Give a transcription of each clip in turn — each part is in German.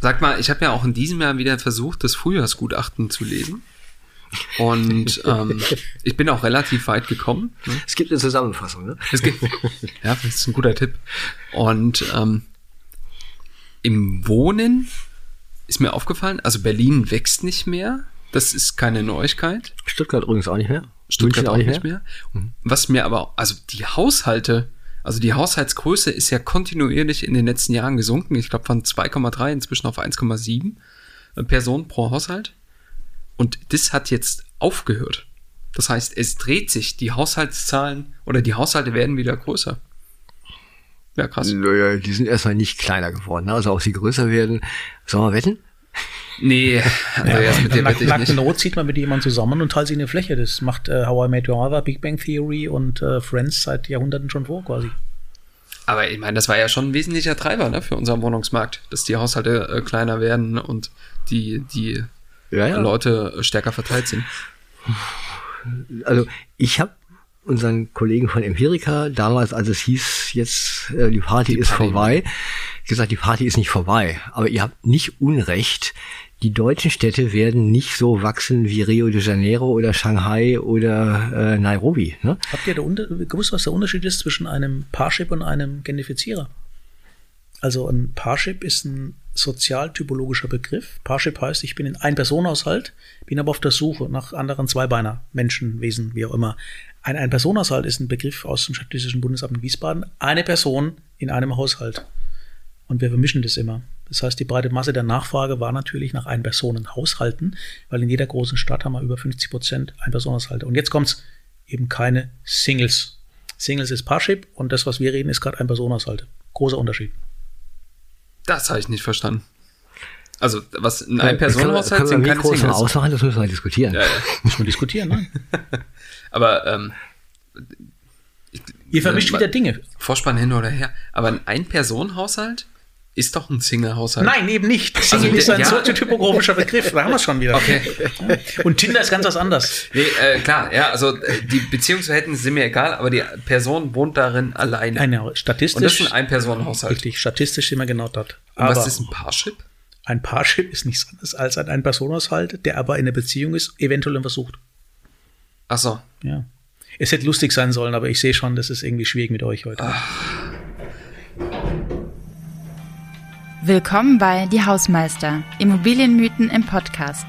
Sag mal, ich habe ja auch in diesem Jahr wieder versucht, das Frühjahrsgutachten zu lesen. Und ähm, ich bin auch relativ weit gekommen. Ne? Es gibt eine Zusammenfassung, ne? Es gibt, ja, das ist ein guter Tipp. Und ähm, im Wohnen ist mir aufgefallen, also Berlin wächst nicht mehr. Das ist keine Neuigkeit. Stuttgart übrigens auch nicht mehr. Stuttgart München auch nicht mehr. mehr. Mhm. Was mir aber, also die Haushalte, also die Haushaltsgröße ist ja kontinuierlich in den letzten Jahren gesunken. Ich glaube von 2,3 inzwischen auf 1,7 Personen pro Haushalt. Und das hat jetzt aufgehört. Das heißt, es dreht sich, die Haushaltszahlen oder die Haushalte werden wieder größer. Ja, krass. Naja, die sind erstmal nicht kleiner geworden. Also auch sie größer werden. Sollen wir wetten? Nee, also ja, erst mit dem Nack, Nackten Not zieht man mit jemandem zusammen und teilt sich eine Fläche. Das macht äh, How I Met Your Mother, Big Bang Theory und äh, Friends seit Jahrhunderten schon vor quasi. Aber ich meine, das war ja schon ein wesentlicher Treiber ne, für unseren Wohnungsmarkt, dass die Haushalte äh, kleiner werden und die, die ja, ja. Leute stärker verteilt sind. Also ich habe unseren Kollegen von Empirica damals, als es hieß, jetzt äh, die Party die ist Party. vorbei, gesagt, die Party ist nicht vorbei. Aber ihr habt nicht Unrecht. Die deutschen Städte werden nicht so wachsen wie Rio de Janeiro oder Shanghai oder äh, Nairobi. Ne? Habt ihr da gewusst, was der Unterschied ist zwischen einem Parship und einem Gentrifizierer? Also ein Parship ist ein sozialtypologischer Begriff. Parship heißt, ich bin in ein Personenhaushalt, bin aber auf der Suche nach anderen Zweibeiner, Menschen, Wesen, wie auch immer. Ein Ein-Personenhaushalt ist ein Begriff aus dem Statistischen Bundesamt in Wiesbaden. Eine Person in einem Haushalt. Und wir vermischen das immer. Das heißt, die breite Masse der Nachfrage war natürlich nach Ein-Personen-Haushalten, weil in jeder großen Stadt haben wir über 50 Prozent Ein-Personen-Haushalte. Und jetzt kommt's eben keine Singles. Singles ist Parship und das, was wir reden, ist gerade Ein-Personen-Haushalte. Großer Unterschied. Das habe ich nicht verstanden. Also, was in einem Personenhaushalt sind keine Singles. Auswahl, das müssen wir diskutieren. Ja, ja. Müssen wir diskutieren, ne? Aber ähm, Ihr vermischt äh, wieder Dinge. Vorspann hin oder her. Aber ein Ein-Personen-Haushalt ist doch ein Single-Haushalt. Nein, eben nicht. Also Single also, ist ein ja. soziotypografischer Begriff. Da haben wir es schon wieder. Okay. Und Tinder ist ganz was anderes. Nee, äh, klar, ja, also äh, die Beziehungsverhältnisse sind mir egal, aber die Person wohnt darin alleine. Eine, statistisch. Und das ist ein Ein-Personen-Haushalt. Richtig, statistisch sind wir genau dort. Aber was ist ein Parship? Ein Parship ist nichts anderes als ein Ein-Personen-Haushalt, der aber in einer Beziehung ist, eventuell versucht. Ach so. Ja. Es hätte lustig sein sollen, aber ich sehe schon, das ist irgendwie schwierig mit euch heute. Ach. Willkommen bei Die Hausmeister, Immobilienmythen im Podcast.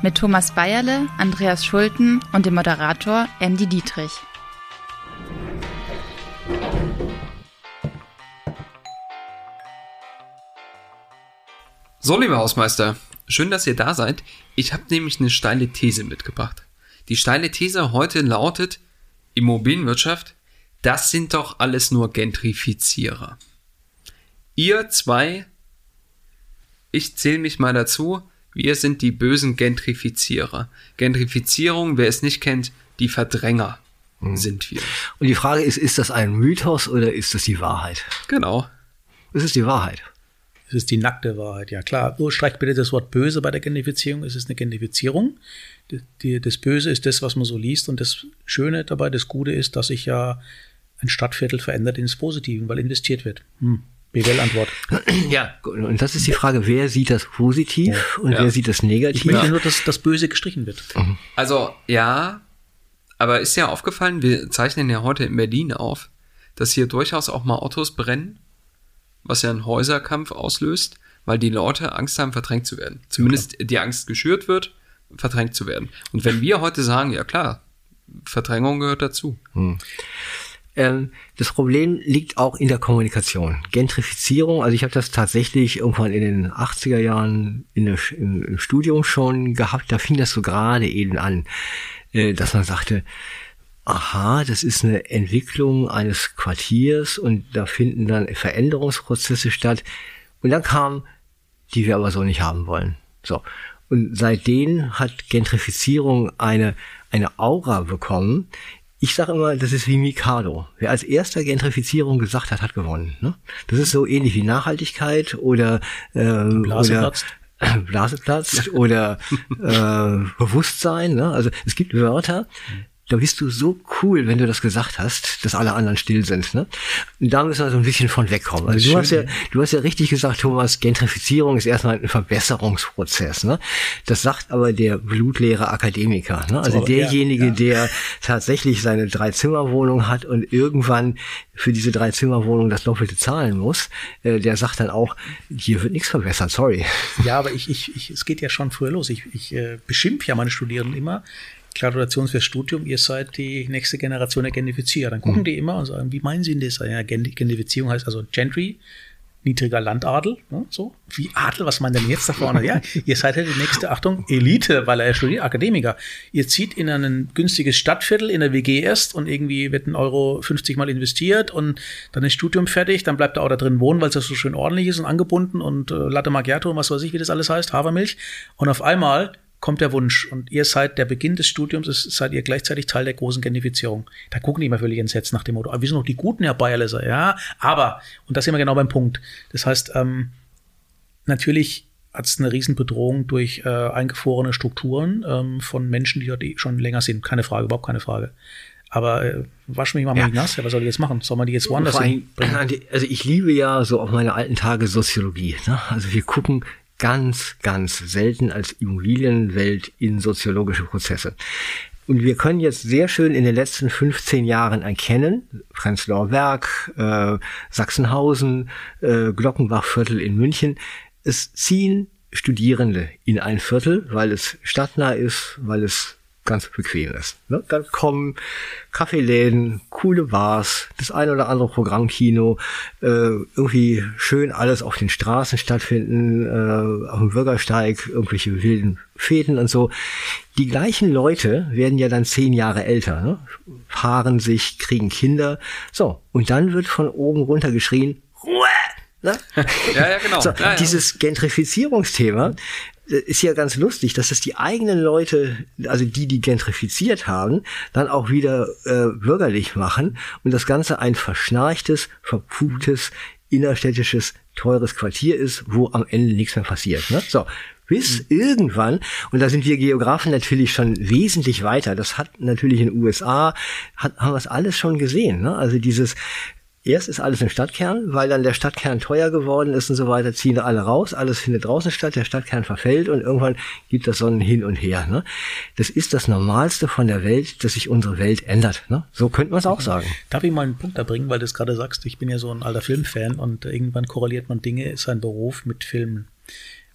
Mit Thomas Bayerle, Andreas Schulten und dem Moderator Andy Dietrich. So, liebe Hausmeister, schön, dass ihr da seid. Ich habe nämlich eine steile These mitgebracht. Die steile These heute lautet, Immobilienwirtschaft, das sind doch alles nur Gentrifizierer. Ihr zwei, ich zähle mich mal dazu, wir sind die bösen Gentrifizierer. Gentrifizierung, wer es nicht kennt, die Verdränger mhm. sind wir. Und die Frage ist, ist das ein Mythos oder ist das die Wahrheit? Genau. Es ist die Wahrheit. Es ist die nackte Wahrheit, ja klar. Nur streicht bitte das Wort böse bei der Gentrifizierung. Es ist eine Gentrifizierung das Böse ist das, was man so liest und das Schöne dabei, das Gute ist, dass sich ja ein Stadtviertel verändert ins Positive, weil investiert wird. Hm. BWL-Antwort. Ja, und das ist die Frage, wer sieht das positiv ja. und ja. wer sieht das negativ? Ich möchte nur, dass das Böse gestrichen wird. Mhm. Also, ja, aber ist ja aufgefallen, wir zeichnen ja heute in Berlin auf, dass hier durchaus auch mal Autos brennen, was ja einen Häuserkampf auslöst, weil die Leute Angst haben, verdrängt zu werden. Zumindest die Angst geschürt wird verdrängt zu werden. Und wenn wir heute sagen, ja klar, Verdrängung gehört dazu. Hm. Ähm, das Problem liegt auch in der Kommunikation. Gentrifizierung, also ich habe das tatsächlich irgendwann in den 80er Jahren in der, im, im, Studium schon gehabt, da fing das so gerade eben an, äh, dass man sagte, aha, das ist eine Entwicklung eines Quartiers und da finden dann Veränderungsprozesse statt. Und dann kam, die wir aber so nicht haben wollen. So. Und seitdem hat Gentrifizierung eine, eine Aura bekommen. Ich sage immer, das ist wie Mikado. Wer als erster Gentrifizierung gesagt hat, hat gewonnen. Ne? Das ist so ähnlich wie Nachhaltigkeit oder, ähm, Blaseplatz. oder Blaseplatz oder äh, Bewusstsein. Ne? Also es gibt Wörter, da bist du so cool, wenn du das gesagt hast, dass alle anderen still sind. Ne? Und da müssen wir so ein bisschen von wegkommen. Also du hast ja, du hast ja richtig gesagt, Thomas, Gentrifizierung ist erstmal ein Verbesserungsprozess. Ne? Das sagt aber der blutleere Akademiker. Ne? Also so, derjenige, ja, ja. der tatsächlich seine Drei-Zimmer-Wohnung hat und irgendwann für diese Drei-Zimmer-Wohnung das Doppelte zahlen muss, äh, der sagt dann auch, hier wird nichts verbessert, sorry. Ja, aber ich, ich, ich, es geht ja schon früher los. Ich, ich äh, beschimpfe ja meine Studierenden immer, Gratulation fürs Studium, ihr seid die nächste Generation der Gentrifizierer. Dann gucken mhm. die immer und sagen, wie meinen Sie denn das? Ja, Gentrifizierung heißt also Gentry, niedriger Landadel, ne, so. Wie Adel, was meint denn jetzt da vorne? ja, ihr seid ja die nächste, Achtung, Elite, weil er studiert, Akademiker. Ihr zieht in ein günstiges Stadtviertel in der WG erst und irgendwie wird ein Euro 50 mal investiert und dann ist Studium fertig, dann bleibt er auch da drin wohnen, weil es das so schön ordentlich ist und angebunden und äh, Latte Macchiato und was weiß ich, wie das alles heißt, Hafermilch. Und auf einmal kommt der Wunsch und ihr seid der Beginn des Studiums, ist, seid ihr gleichzeitig Teil der großen Gentrifizierung. Da gucken die immer völlig entsetzt nach dem Motto, aber wir sind noch die Guten, Herr Bayerleser, ja, aber, und das sind wir genau beim Punkt. Das heißt, ähm, natürlich hat es eine Riesenbedrohung durch äh, eingefrorene Strukturen ähm, von Menschen, die dort eh schon länger sind. Keine Frage, überhaupt keine Frage. Aber äh, wasch mich mal ja. nass. Ja, was soll ich jetzt machen? Soll man die jetzt woanders hin bringen? Also ich liebe ja so auf meine alten Tage Soziologie. Ne? Also wir gucken ganz, ganz selten als Immobilienwelt in soziologische Prozesse. Und wir können jetzt sehr schön in den letzten 15 Jahren erkennen, Prenzlauer Berg, äh, Sachsenhausen, äh, Glockenbachviertel in München, es ziehen Studierende in ein Viertel, weil es stadtnah ist, weil es ganz bequem ist. Ne? Dann kommen Kaffeeläden, coole Bars, das ein oder andere Programmkino, äh, irgendwie schön alles auf den Straßen stattfinden, äh, auf dem Bürgersteig, irgendwelche wilden Fäden und so. Die gleichen Leute werden ja dann zehn Jahre älter, ne? paaren sich, kriegen Kinder. So, und dann wird von oben runter geschrien, Ruhe! Ne? Ja, ja, genau. So, ja, ja. Dieses Gentrifizierungsthema ist ja ganz lustig, dass es die eigenen Leute, also die, die gentrifiziert haben, dann auch wieder äh, bürgerlich machen und das Ganze ein verschnarchtes, verpupptes, innerstädtisches, teures Quartier ist, wo am Ende nichts mehr passiert. Ne? So, bis mhm. irgendwann, und da sind wir Geografen natürlich schon wesentlich weiter, das hat natürlich in den USA, hat, haben wir es alles schon gesehen. Ne? Also dieses Erst ist alles im Stadtkern, weil dann der Stadtkern teuer geworden ist und so weiter, ziehen alle raus, alles findet draußen statt, der Stadtkern verfällt und irgendwann gibt das Sonnen hin und her. Ne? Das ist das Normalste von der Welt, dass sich unsere Welt ändert. Ne? So könnte man es auch sagen. Darf ich mal einen Punkt da bringen, weil du es gerade sagst, ich bin ja so ein alter Filmfan und irgendwann korreliert man Dinge, sein Beruf mit Filmen.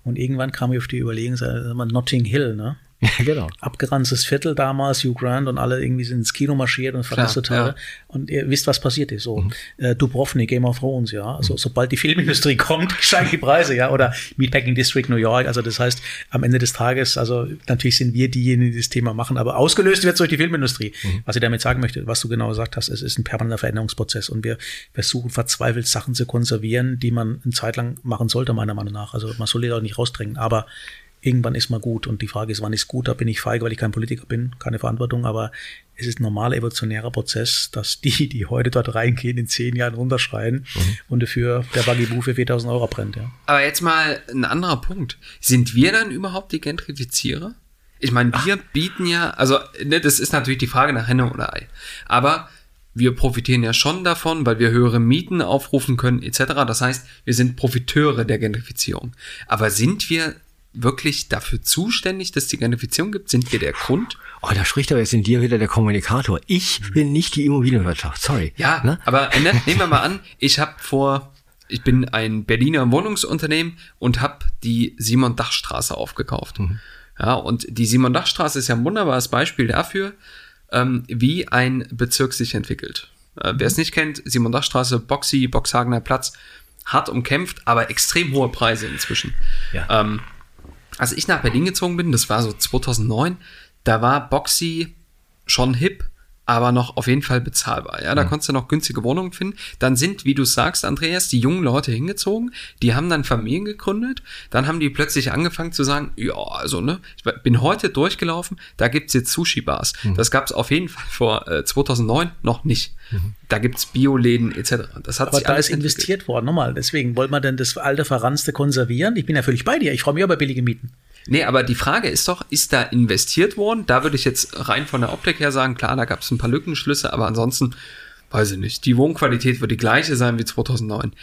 Und irgendwann kam ich auf die Überlegung, sagen wir Notting Hill, ne? Ja, genau. Abgeranztes Viertel damals, Hugh Grant und alle irgendwie sind ins Kino marschiert und total. Ja. Und ihr wisst, was passiert ist. So, mhm. äh, Dubrovnik, Game of Thrones, ja. Also, mhm. sobald die Filmindustrie kommt, steigen die Preise, ja. Oder Meatpacking District New York. Also, das heißt, am Ende des Tages, also, natürlich sind wir diejenigen, die das Thema machen, aber ausgelöst wird es durch die Filmindustrie. Mhm. Was ich damit sagen möchte, was du genau gesagt hast, es ist ein permanenter Veränderungsprozess und wir versuchen verzweifelt Sachen zu konservieren, die man eine Zeit lang machen sollte, meiner Meinung nach. Also, man soll die auch nicht rausdrängen, aber irgendwann ist mal gut. Und die Frage ist, wann ist gut? Da bin ich feige, weil ich kein Politiker bin, keine Verantwortung, aber es ist ein normaler evolutionärer Prozess, dass die, die heute dort reingehen, in zehn Jahren runterschreien mhm. und dafür der Buggy für 4000 Euro brennt. Ja. Aber jetzt mal ein anderer Punkt. Sind wir dann überhaupt die Gentrifizierer? Ich meine, wir Ach. bieten ja, also ne, das ist natürlich die Frage nach Henne oder Ei. Aber wir profitieren ja schon davon, weil wir höhere Mieten aufrufen können etc. Das heißt, wir sind Profiteure der Gentrifizierung. Aber sind wir wirklich dafür zuständig, dass es die Gentrifizierung gibt? Sind wir der Grund? Oh, da spricht aber jetzt in dir wieder der Kommunikator. Ich bin nicht die Immobilienwirtschaft, sorry. Ja, ne? aber ne, nehmen wir mal an, ich habe vor, ich bin ein Berliner Wohnungsunternehmen und habe die Simon-Dach-Straße aufgekauft. Mhm. Ja, und die Simon-Dach-Straße ist ja ein wunderbares Beispiel dafür, ähm, wie ein Bezirk sich entwickelt. Äh, Wer es nicht kennt, Simon-Dach-Straße, Boxy, Boxhagener Platz, hart umkämpft, aber extrem hohe Preise inzwischen. Ja. Ähm, als ich nach Berlin gezogen bin, das war so 2009, da war Boxy schon hip, aber noch auf jeden Fall bezahlbar. Ja, da mhm. konntest du noch günstige Wohnungen finden. Dann sind, wie du sagst, Andreas, die jungen Leute hingezogen, die haben dann Familien gegründet, dann haben die plötzlich angefangen zu sagen, ja, also, ne, ich bin heute durchgelaufen, da gibt's jetzt Sushi-Bars. Mhm. Das gab's auf jeden Fall vor äh, 2009 noch nicht. Mhm. Da gibt's Bioläden etc. Das hat Aber da ist investiert worden, nochmal. Deswegen wollte man denn das alte Verranste konservieren. Ich bin ja völlig bei dir. Ich freue mich über billige Mieten. Nee, aber die Frage ist doch, ist da investiert worden? Da würde ich jetzt rein von der Optik her sagen, klar, da gab es ein paar Lückenschlüsse, aber ansonsten, weiß ich nicht, die Wohnqualität wird die gleiche sein wie 2009.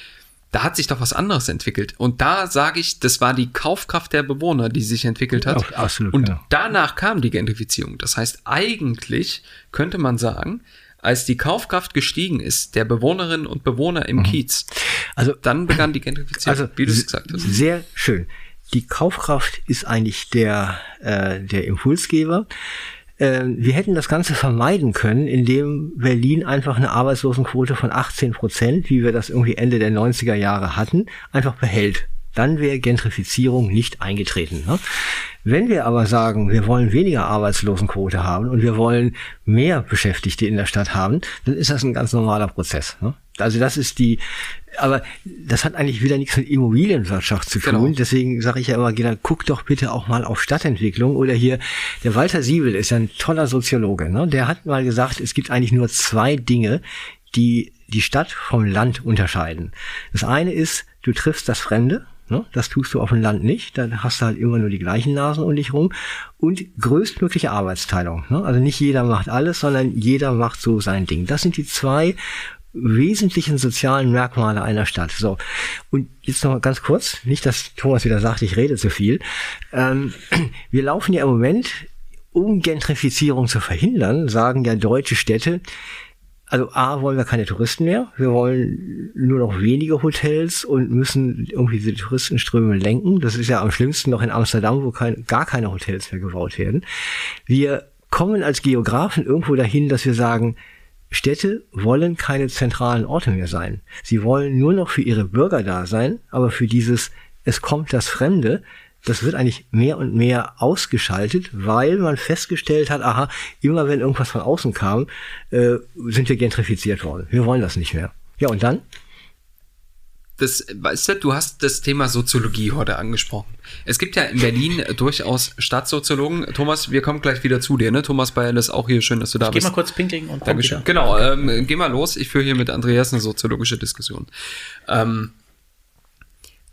Da hat sich doch was anderes entwickelt. Und da sage ich, das war die Kaufkraft der Bewohner, die sich entwickelt hat. Auch absolut, Und ja. danach kam die Gentrifizierung. Das heißt, eigentlich könnte man sagen, als die Kaufkraft gestiegen ist, der Bewohnerinnen und Bewohner im Kiez, Mhm. Also dann begann die Gentrifizierung, Also, wie du es gesagt hast. Sehr schön. Die Kaufkraft ist eigentlich der, äh, der Impulsgeber. Äh, wir hätten das Ganze vermeiden können, indem Berlin einfach eine Arbeitslosenquote von 18 Prozent, wie wir das irgendwie Ende der 90er Jahre hatten, einfach behält. Dann wäre Gentrifizierung nicht eingetreten. Ne? Wenn wir aber sagen, wir wollen weniger Arbeitslosenquote haben und wir wollen mehr Beschäftigte in der Stadt haben, dann ist das ein ganz normaler Prozess. Ne? Also das ist die, aber das hat eigentlich wieder nichts mit Immobilienwirtschaft zu tun. Genau. Deswegen sage ich ja immer, Gina, guck doch bitte auch mal auf Stadtentwicklung. Oder hier, der Walter Siebel ist ja ein toller Soziologe. Ne? Der hat mal gesagt, es gibt eigentlich nur zwei Dinge, die die Stadt vom Land unterscheiden. Das eine ist, du triffst das Fremde. Ne? Das tust du auf dem Land nicht. Dann hast du halt immer nur die gleichen Nasen um dich rum. Und größtmögliche Arbeitsteilung. Ne? Also nicht jeder macht alles, sondern jeder macht so sein Ding. Das sind die zwei wesentlichen sozialen Merkmale einer Stadt. So. Und jetzt noch ganz kurz, nicht, dass Thomas wieder sagt, ich rede zu viel. Ähm, wir laufen ja im Moment, um Gentrifizierung zu verhindern, sagen ja deutsche Städte, also A, wollen wir keine Touristen mehr. Wir wollen nur noch wenige Hotels und müssen irgendwie diese Touristenströme lenken. Das ist ja am schlimmsten noch in Amsterdam, wo kein, gar keine Hotels mehr gebaut werden. Wir kommen als Geografen irgendwo dahin, dass wir sagen, Städte wollen keine zentralen Orte mehr sein. Sie wollen nur noch für ihre Bürger da sein, aber für dieses es kommt das Fremde, das wird eigentlich mehr und mehr ausgeschaltet, weil man festgestellt hat, aha, immer wenn irgendwas von außen kam, äh, sind wir gentrifiziert worden. Wir wollen das nicht mehr. Ja, und dann? Das, weißt du, du hast das Thema Soziologie heute angesprochen. Es gibt ja in Berlin durchaus Stadtsoziologen. Thomas, wir kommen gleich wieder zu dir, ne? Thomas Bayerl ist auch hier. Schön, dass du da Geh bist. mal kurz pinkeln und komm Dankeschön. wieder. Genau, ähm, geh mal los. Ich führe hier mit Andreas eine soziologische Diskussion. Ähm,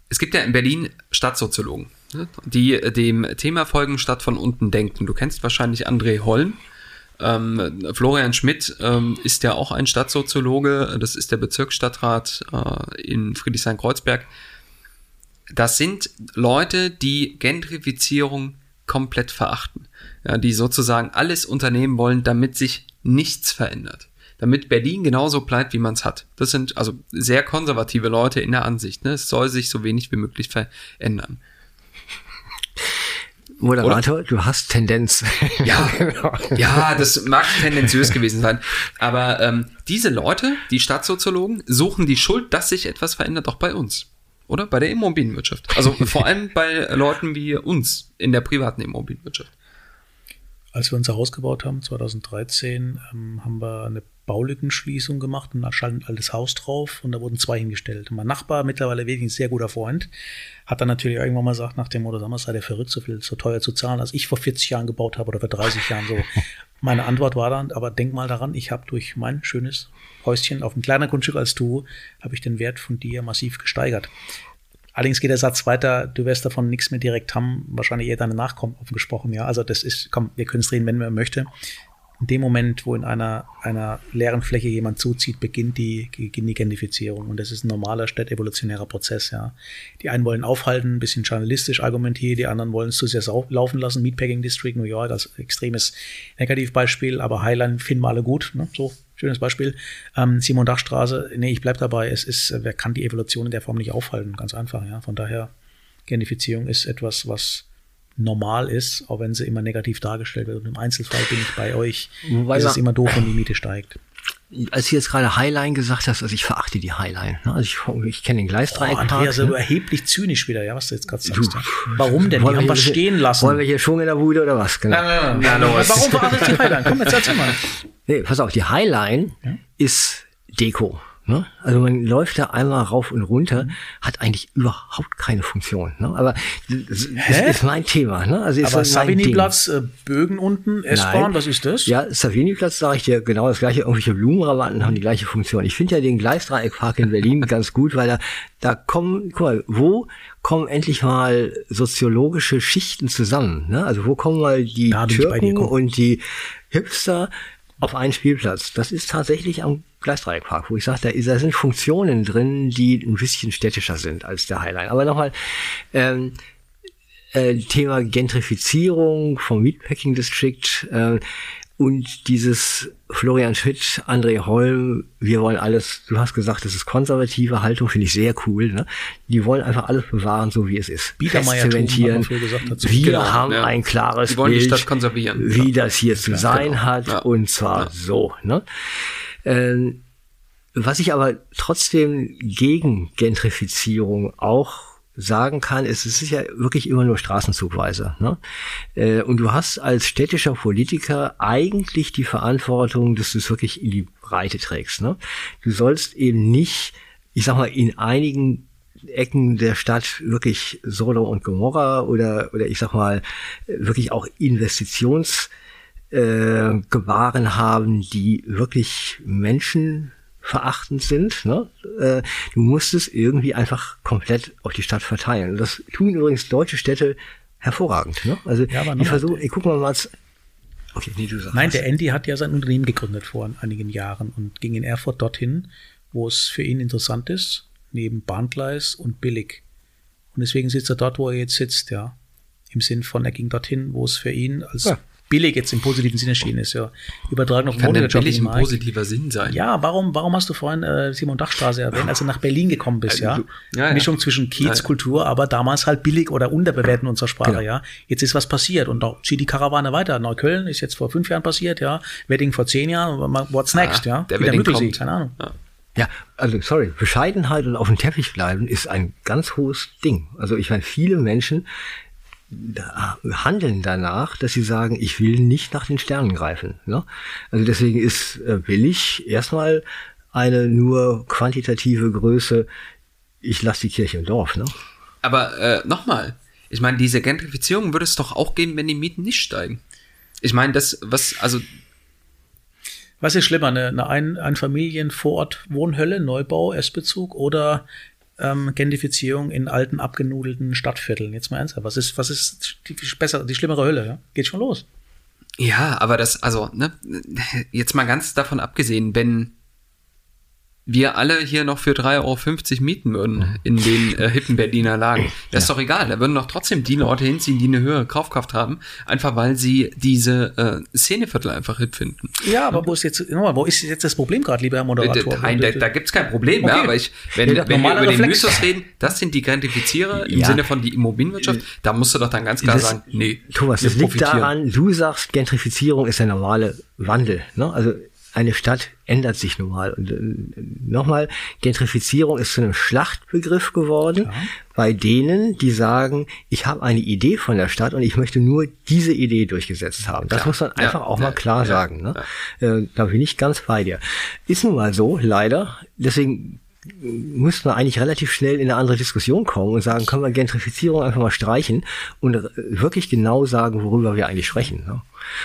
es gibt ja in Berlin Stadtsoziologen, ne? die äh, dem Thema folgen, statt von unten denken. Du kennst wahrscheinlich André Holm. Ähm, Florian Schmidt ähm, ist ja auch ein Stadtsoziologe. Das ist der Bezirksstadtrat äh, in Friedrichshain-Kreuzberg. Das sind Leute, die Gentrifizierung komplett verachten. Ja, die sozusagen alles unternehmen wollen, damit sich nichts verändert. Damit Berlin genauso bleibt, wie man es hat. Das sind also sehr konservative Leute in der Ansicht. Ne? Es soll sich so wenig wie möglich verändern. Moderator, du hast Tendenz. Ja, Genau. ja, das mag tendenziös gewesen sein. Aber ähm, diese Leute, die Stadtsoziologen, suchen die Schuld, dass sich etwas verändert, auch bei uns. Oder? Bei der Immobilienwirtschaft. Also vor allem bei Leuten wie uns in der privaten Immobilienwirtschaft. Als wir unser Haus gebaut haben, 2013, ähm, haben wir eine Baulückenschließung gemacht und da stand ein altes Haus drauf und da wurden zwei hingestellt. Und mein Nachbar, mittlerweile wirklich ein sehr guter Freund, hat dann natürlich irgendwann mal gesagt, nach dem Motto, sag mal, sei der verrückt, so viel so teuer zu zahlen, als ich vor 40 Jahren gebaut habe oder vor 30 Jahren so. Meine Antwort war dann, aber denk mal daran, ich habe durch mein schönes Häuschen auf einem kleinen Grundstück als du, habe ich den Wert von dir massiv gesteigert. Allerdings geht der Satz weiter, du wirst davon nichts mehr direkt haben, wahrscheinlich eher deine Nachkommen offen gesprochen, ja. Also das ist, komm, wir können es drehen, wenn man möchte. In dem Moment, wo in einer, einer leeren Fläche jemand zuzieht, beginnt die, beginnt die Gentrifizierung. Und das ist ein normaler städtevolutionärer Prozess, ja. Die einen wollen aufhalten, ein bisschen journalistisch argumentieren, die anderen wollen es zu sehr laufen lassen. Meatpacking District New York als extremes Negativbeispiel, aber Highline finden wir alle gut, ne? So, schönes Beispiel. Ähm, Simon Dachstraße, nee, ich bleib dabei. Es ist, wer kann die Evolution in der Form nicht aufhalten? Ganz einfach, ja. Von daher, Gentrifizierung ist etwas, was normal ist, auch wenn sie immer negativ dargestellt wird. Und im Einzelfall bin ich bei euch. Wobei es ist immer doof, wenn die Miete steigt. Als du jetzt gerade Highline gesagt hast, also ich verachte die Highline. ne? Also ich, ich kenne den Oh, Gleisdreieckpark. Andreas, so ne? erheblich zynisch wieder, ja, was du jetzt gerade Du, sagst. Ja. Warum denn? Die Wollen wir haben hier- was stehen lassen. Wollen wir hier Schwung in der Bude oder was? Genau. Na, los. Warum verachtet die Highline? Komm, jetzt erzähl mal. Nee, pass auf, die Highline ist Deko. Ne? Also man läuft da einmal rauf und runter, hat eigentlich überhaupt keine Funktion. Ne? Aber das, das ist mein Thema. Ne? Also ist Aber. Savigny-Platz, äh, Bögen unten, S-Bahn, was ist das? Ja, Savini-Platz sage ich dir genau das gleiche. Irgendwelche Blumenrabatten haben die gleiche Funktion. Ich finde ja den Gleisdreieckpark in Berlin ganz gut, weil da, da kommen, guck mal, wo kommen endlich mal soziologische Schichten zusammen? Ne? Also wo kommen mal die Türken und die Hipster auf einen Spielplatz? Das ist tatsächlich am Gleisdreieckpark, wo ich sage, da, ist- da sind Funktionen drin, die ein bisschen städtischer sind als der Highline. Aber nochmal, ähm, äh, Thema Gentrifizierung vom Meatpacking District äh, und dieses Florian Schmidt, André Holm, wir wollen alles, du hast gesagt, das ist konservative Haltung, finde ich sehr cool. Ne? Die wollen einfach alles bewahren, so wie es ist. Dazu. Wir Genau, haben ja. ein klares Die wollen die Bild, Stadt konservieren. wie Ja. das hier zu sein genau. hat Ja. und zwar so. Ne? Ähm, was ich aber trotzdem gegen Gentrifizierung auch sagen kann, ist, es ist ja wirklich immer nur Straßenzugweise. Ne? Äh, Und du hast als städtischer Politiker eigentlich die Verantwortung, dass du es wirklich in die Breite trägst. Ne? Du sollst eben nicht, ich sag mal, in einigen Ecken der Stadt wirklich Sodom und Gomorra oder, oder ich sag mal, wirklich auch Investitions äh, Gebaren haben, die wirklich menschenverachtend sind. Ne? Äh, du musst es irgendwie einfach komplett auf die Stadt verteilen. Das tun übrigens deutsche Städte hervorragend. Ne? Also Ja, aber die nochmal- versuchen, ich guck mal mal. Okay, nee, du sagst. Nein, was. der Andy hat ja sein Unternehmen gegründet vor einigen Jahren und ging in Erfurt dorthin, wo es für ihn interessant ist, neben Bahngleis und billig. Und deswegen sitzt er dort, wo er jetzt sitzt, ja. Im Sinn von, er ging dorthin, wo es für ihn als Ja. Billig jetzt im positiven Sinne erschienen ist, ja. Übertragen auf den Kann denn billig ein positiver Sinn sein? Ja, warum, warum hast du vorhin äh, Simon Dachstraße erwähnt, als du nach Berlin gekommen bist, ja? Also, ja, ja. Mischung zwischen Ja, ja. Kiezkultur, aber damals halt billig oder unterbewerten in unserer Sprache, Genau. ja. Jetzt ist was passiert und da zieht die Karawane weiter. Neukölln ist jetzt vor fünf Jahren passiert, ja. Wedding vor zehn Jahren, what's next, ja? der Wieder Wedding kommt. keine Ahnung. Ja. Ja, also sorry, Bescheidenheit und auf dem Teppich bleiben ist ein ganz hohes Ding. Also ich meine, viele Menschen handeln danach, dass sie sagen, ich will nicht nach den Sternen greifen. Ne? Also deswegen ist äh, billig erstmal eine nur quantitative Größe, ich lasse die Kirche im Dorf. Ne? Aber äh, nochmal, ich meine, diese Gentrifizierung würde es doch auch geben, wenn die Mieten nicht steigen. Ich meine, das, was, also, Was ist schlimmer, eine, eine ein, ein Familien-Vorort-Wohnhölle, Neubau, Erstbezug oder ähm, Gentrifizierung in alten, abgenudelten Stadtvierteln? Jetzt mal ernsthaft, was ist, was ist die, bessere, die schlimmere Hölle? Ja? Geht schon los. ja, aber das, also, ne, jetzt mal ganz davon abgesehen, wenn wir alle hier noch für 3,50 Euro mieten würden in den äh, hippen Berliner Lagen. Das ist doch egal. Da würden doch trotzdem die Leute hinziehen, die eine höhere Kaufkraft haben, einfach weil sie diese äh, Szeneviertel einfach hip finden. Ja, aber wo ist jetzt, nochmal, wo ist jetzt das Problem gerade, lieber Herr Moderator? Nein, da, da gibt's kein Problem, Okay. ja, aber ich, wenn, Ja, wenn wir über den Reflex. Mythos reden, das sind die Gentrifizierer im Ja. Sinne von die Immobilienwirtschaft, da musst du doch dann ganz klar Das- sagen, nee, Thomas, das liegt daran, du sagst, Gentrifizierung ist der normale Wandel. Ne? Also eine Stadt ändert sich nun mal. Und äh, nochmal, Gentrifizierung ist zu einem Schlachtbegriff geworden, bei denen, die sagen, ich habe eine Idee von der Stadt und ich möchte nur diese Idee durchgesetzt haben. Das Klar. muss man Ja, einfach auch ja, mal klar ja, sagen. Ne? Äh, da bin ich ganz bei dir. Ist nun mal so, leider. Deswegen müssten wir eigentlich relativ schnell in eine andere Diskussion kommen und sagen, können wir Gentrifizierung einfach mal streichen und äh, wirklich genau sagen, worüber wir eigentlich sprechen. Ne?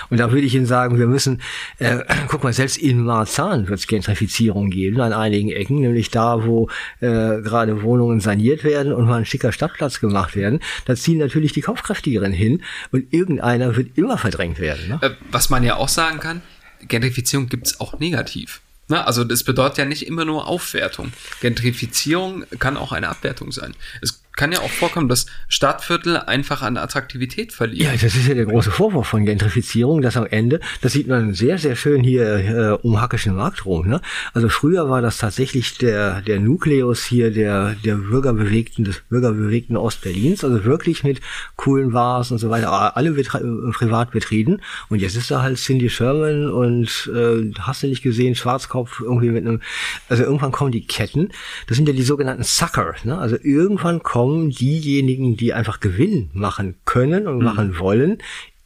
Und da würde ich Ihnen sagen, wir müssen, äh, guck mal, selbst in Marzahn wird es Gentrifizierung geben an einigen Ecken, nämlich da, wo äh, gerade Wohnungen saniert werden und mal ein schicker Stadtplatz gemacht werden. Da ziehen natürlich die Kaufkräftigeren hin und irgendeiner wird immer verdrängt werden. Ne? Äh, was man ja auch sagen kann, Gentrifizierung gibt's auch negativ. Ne? Also das bedeutet ja nicht immer nur Aufwertung. Gentrifizierung kann auch eine Abwertung sein. Es kann ja auch vorkommen, dass Stadtviertel einfach an Attraktivität verlieren. Ja, das ist ja der große Vorwurf von Gentrifizierung, dass am Ende, das sieht man sehr, sehr schön hier äh, um Hackischen Markt rum. Ne? Also früher war das tatsächlich der, der Nukleus hier der, der Bürgerbewegten, des Bürgerbewegten Ostberlins, also wirklich mit coolen Bars und so weiter, alle äh, privat betrieben. Und jetzt ist da halt Cindy Sherman und äh, hast du nicht gesehen, Schwarzkopf irgendwie mit einem, also irgendwann kommen die Ketten, das sind ja die sogenannten Sucker, ne? also irgendwann kommen diejenigen, die einfach Gewinn machen können und machen wollen,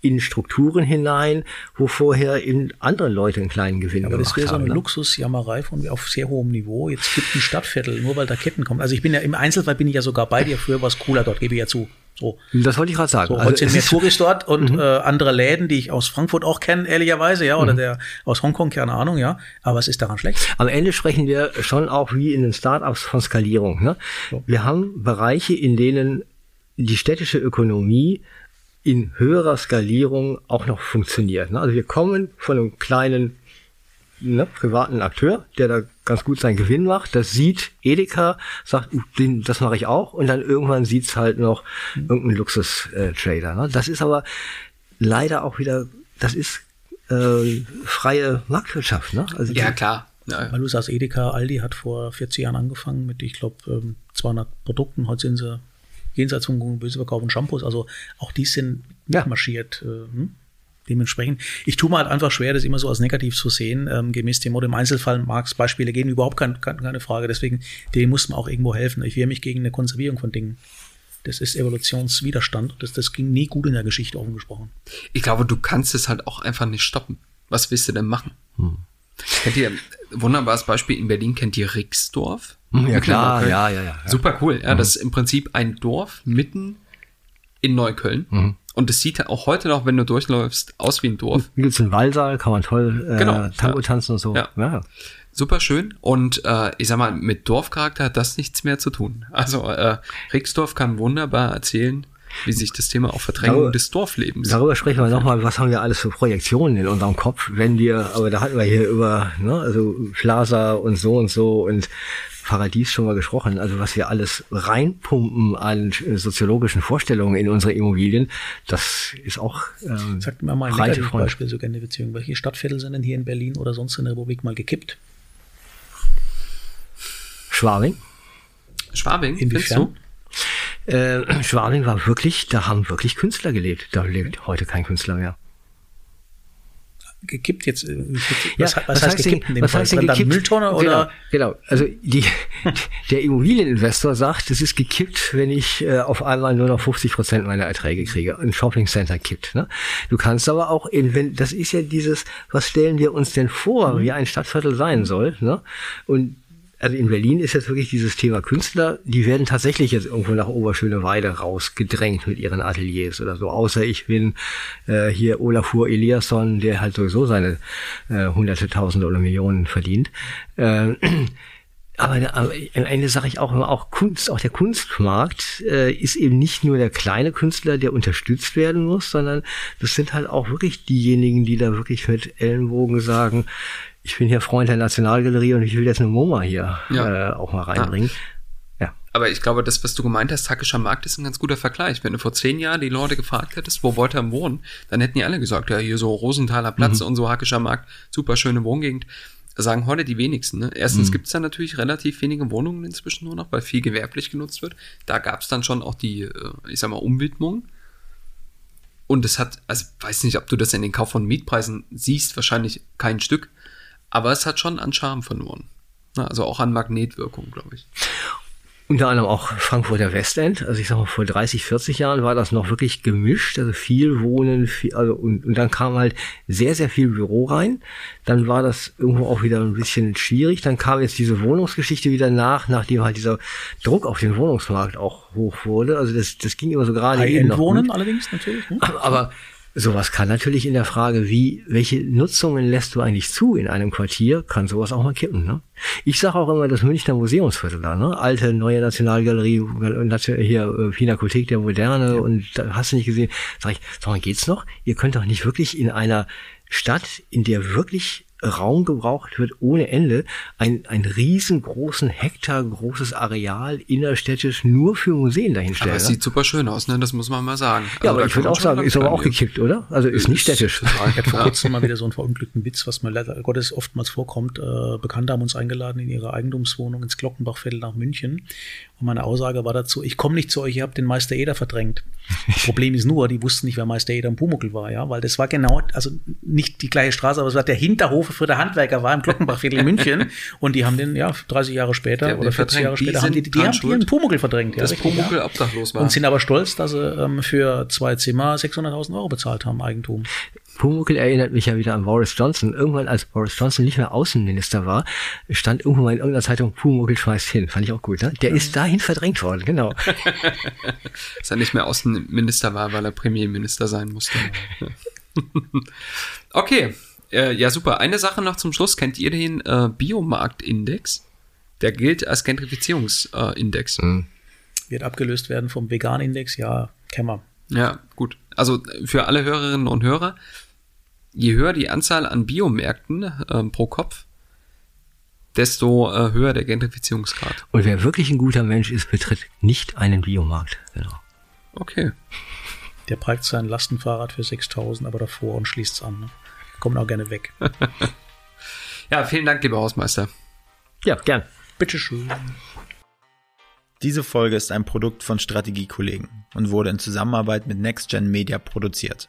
in Strukturen hinein, wo vorher in andere Leute einen kleinen Gewinn Aber das gemacht wäre so haben. eine ne? Luxusjammerei von auf sehr hohem Niveau. Jetzt gibt ein Stadtviertel, nur weil da Ketten kommen. Also ich bin ja im Einzelfall bin ich ja sogar bei dir. Früher war es cooler dort, gebe ich ja zu. So. Das wollte ich gerade sagen. So, Also heute sind es mehr ist- Touris dort und äh, andere Läden, die ich aus Frankfurt auch kenne, ehrlicherweise, ja, oder der aus Hongkong, keine Ahnung, ja. Aber was ist daran schlecht? Am Ende sprechen wir schon auch wie in den Startups von Skalierung. Ne? Wir haben Bereiche, in denen die städtische Ökonomie in höherer Skalierung auch noch funktioniert. Ne? Also wir kommen von einem kleinen ne, privaten Akteur, der da ganz gut seinen Gewinn macht. Das sieht Edeka, sagt, uh, den, das mache ich auch. Und dann irgendwann sieht's halt noch irgendein Luxus-Trader. Ne? Das ist aber leider auch wieder, das ist äh, freie Marktwirtschaft. Ne? Also Ja, die- klar. Ja, Weil du sagst, Edeka, Aldi hat vor 40 Jahren angefangen mit, ich glaube, 200 Produkten. Heute sind sie jenseits von böse verkaufen Shampoos. Also auch die sind Ja. marschiert. Äh, hm? Dementsprechend, ich tue mir halt einfach schwer, das immer so als negativ zu sehen. Ähm, gemäß dem Motto, im Einzelfall mag es Beispiele geben, überhaupt kein, kein, keine Frage. Deswegen, dem muss man auch irgendwo helfen. Ich wehre mich gegen eine Konservierung von Dingen. Das ist Evolutionswiderstand. Das, das ging nie gut in der Geschichte, offen gesprochen. Ich glaube, du kannst es halt auch einfach nicht stoppen. Was willst du denn machen? Kennt ihr, wunderbares Beispiel, in Berlin kennt ihr Rixdorf? Hm, Ja klar, ja, ja, ja. ja. Super cool. Ja, das ist im Prinzip ein Dorf mitten in Neukölln. Mhm. Und es sieht auch heute noch, wenn du durchläufst, aus wie ein Dorf. Hier gibt's einen Wallsaal, kann man toll äh, Genau, Tango ja. tanzen und so. Ja. ja. Super schön. Und äh, ich sag mal, mit Dorfcharakter hat das nichts mehr zu tun. Also äh, Rixdorf kann wunderbar erzählen, wie sich das Thema auch Verdrängung Darüber- des Dorflebens. Darüber sprechen wir nochmal, was haben wir alles für Projektionen in unserem Kopf, wenn wir, aber da hatten wir hier über, ne, also Plaza und so und so und Paradies schon mal gesprochen, also was wir alles reinpumpen an soziologischen Vorstellungen in unsere Immobilien, das ist auch ähm, Sagt mir mal ein breite Front. Negativbeispiel zur Gentrifizierung. Welche Stadtviertel sind denn hier in Berlin oder sonst in der Republik mal gekippt? Schwabing. Schwabing, Inwiefern? Äh, Schwabing war wirklich, da haben wirklich Künstler gelebt. Da lebt heute kein Künstler mehr. Gekippt jetzt? äh, Ja, Was, was, heißt, gekippt in dem was heißt denn gekippt? Mülltonne oder? Genau, genau. Also die, der Immobilieninvestor sagt, es ist gekippt, wenn ich äh, auf einmal nur noch 50 Prozent meiner Erträge kriege. Ein Shoppingcenter kippt. Ne? Du kannst aber auch, in, wenn, das ist ja dieses, was stellen wir uns denn vor, Mhm. wie ein Stadtviertel sein soll. Ne? Und also in Berlin ist jetzt wirklich dieses Thema Künstler, die werden tatsächlich jetzt irgendwo nach Oberschöneweide rausgedrängt mit ihren Ateliers oder so. Außer ich bin äh, hier Olafur Eliasson, der halt sowieso seine äh, Hunderte, Tausende oder Millionen verdient. Äh, aber, aber am Ende sage ich auch immer, auch Kunst, auch der Kunstmarkt äh, ist eben nicht nur der kleine Künstler, der unterstützt werden muss, sondern das sind halt auch wirklich diejenigen, die da wirklich mit Ellenbogen sagen, ich bin hier Freund der Nationalgalerie und ich will jetzt eine MoMA hier Ja. äh, auch mal reinbringen. Ja. Aber ich glaube, das, was du gemeint hast, Hackischer Markt ist ein ganz guter Vergleich. Wenn du vor zehn Jahren die Leute gefragt hättest, wo wollt ihr wohnen, dann hätten die alle gesagt, ja, hier so Rosenthaler Platz und so Hackischer Markt, super schöne Wohngegend. Das sagen heute die wenigsten. Ne? Erstens gibt's da natürlich relativ wenige Wohnungen inzwischen nur noch, weil viel gewerblich genutzt wird. Da gab's dann schon auch die, äh, ich sag mal, Umwidmung. Und es hat, also weiß nicht, ob du das in den Kauf von Mietpreisen siehst, wahrscheinlich kein Stück, aber es hat schon an Charme verloren. Also auch an Magnetwirkung, glaube ich. Unter anderem auch Frankfurter Westend. Also ich sag mal, vor 30, 40 Jahren war das noch wirklich gemischt. Also viel Wohnen, viel, also und, und dann kam halt sehr, sehr viel Büro rein. Dann war das irgendwo auch wieder ein bisschen schwierig. Dann kam jetzt diese Wohnungsgeschichte wieder nach, nachdem halt dieser Druck auf den Wohnungsmarkt auch hoch wurde. Also das, das ging immer so gerade. High-End-Wohnen allerdings natürlich. Ne? Aber sowas kann natürlich in der Frage, wie, welche Nutzungen lässt du eigentlich zu in einem Quartier, kann sowas auch mal kippen. Ne? Ich sage auch immer, das Münchner Museumsviertel da, ne? alte, neue Nationalgalerie, Nation- hier äh, Pinakothek der Moderne und da hast du nicht gesehen. Sag ich, sag mal, geht's noch? Ihr könnt doch nicht wirklich in einer Stadt, in der wirklich Raum gebraucht wird ohne Ende, ein, ein riesengroßen Hektar großes Areal innerstädtisch nur für Museen dahinstellen. Aber es ne? sieht super schön aus, ne? Das muss man mal sagen. Ja, Also aber da ich würde auch sagen, ist aber auch gekippt, oder? Also ist nicht städtisch. Ich hatte vor kurzem mal wieder so einen verunglückten Witz, was mir leider Gottes oftmals vorkommt. Äh, Bekannte haben uns eingeladen in ihre Eigentumswohnung ins Glockenbachviertel nach München. Und meine Aussage war dazu, ich komme nicht zu euch, ihr habt den Meister Eder verdrängt. Problem ist nur, die wussten nicht, wer Meister Eder und Pumuckl war, ja, weil das war genau, also nicht die gleiche Straße, aber es war der Hinterhof für der Handwerker war im Glockenbachviertel in München und die haben den, ja, 30 Jahre später Die haben oder den 40 Jahre verdrängt. Die später haben die, die haben ihren Pumuckl verdrängt, ja, Dass richtig, Pumuckl ja. obdachlos war. Und sind aber stolz, dass sie ähm, für zwei Zimmer 600.000 Euro bezahlt haben, Eigentum. Pumuckl erinnert mich ja wieder an Boris Johnson. Irgendwann, als Boris Johnson nicht mehr Außenminister war, stand irgendwann mal in irgendeiner Zeitung, Pumuckl schmeißt hin. Fand ich auch gut, ne? Der ist dahin verdrängt worden, genau. Dass er nicht mehr Außenminister war, weil er Premierminister sein musste. okay, äh, ja super. Eine Sache noch zum Schluss. Kennt ihr den äh, Biomarktindex? Der gilt als Gentrifizierungsindex. Wird abgelöst werden vom Vegan-Index, ja, kennen wir. Ja, gut. Also für alle Hörerinnen und Hörer, je höher die Anzahl an Biomärkten ähm, pro Kopf, desto äh, höher der Gentrifizierungsgrad. Und wer wirklich ein guter Mensch ist, betritt nicht einen Biomarkt. Genau. Okay. Der parkt sein Lastenfahrrad für 6.000, aber davor und schließt's an. Ne? Kommt auch gerne weg. Ja, vielen Dank, lieber Hausmeister. Ja, gern. Bitteschön. Diese Folge ist ein Produkt von Strategiekollegen und wurde in Zusammenarbeit mit NextGen Media produziert.